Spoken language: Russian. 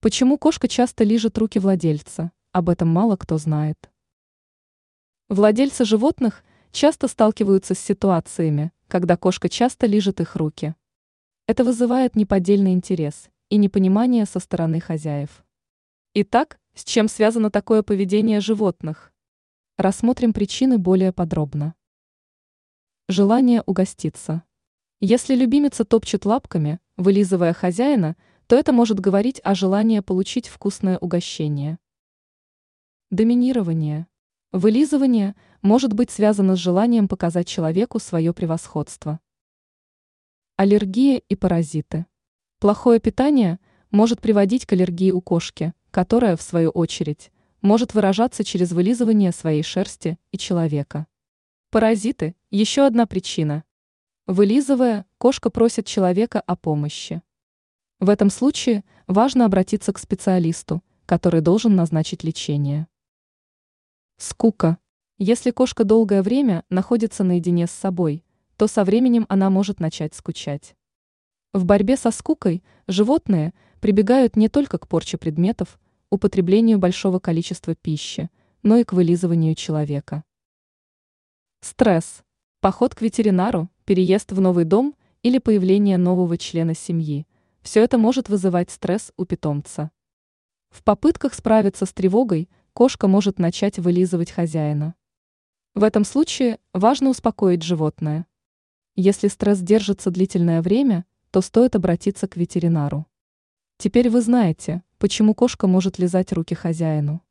Почему кошка часто лижет руки владельца? Об этом мало кто знает. Владельцы животных часто сталкиваются с ситуациями, когда кошка часто лижет их руки. Это вызывает неподдельный интерес и непонимание со стороны хозяев. Итак, с чем связано такое поведение животных? Рассмотрим причины более подробно. Желание угоститься. Если любимица топчет лапками, вылизывая хозяина, то это может говорить о желании получить вкусное угощение. Доминирование. Вылизывание может быть связано с желанием показать человеку свое превосходство. Аллергия и паразиты. Плохое питание может приводить к аллергии у кошки, которая, в свою очередь, может выражаться через вылизывание своей шерсти и человека. Паразиты – еще одна причина. Вылизывая, кошка просит человека о помощи. В этом случае важно обратиться к специалисту, который должен назначить лечение. Скука. Если кошка долгое время находится наедине с собой, то со временем она может начать скучать. В борьбе со скукой животные прибегают не только к порче предметов, употреблению большого количества пищи, но и к вылизыванию человека. Стресс. Поход к ветеринару, переезд в новый дом или появление нового члена семьи – все это может вызывать стресс у питомца. В попытках справиться с тревогой кошка может начать вылизывать хозяина. В этом случае важно успокоить животное. Если стресс держится длительное время, то стоит обратиться к ветеринару. Теперь вы знаете, почему кошка может лизать руки хозяину.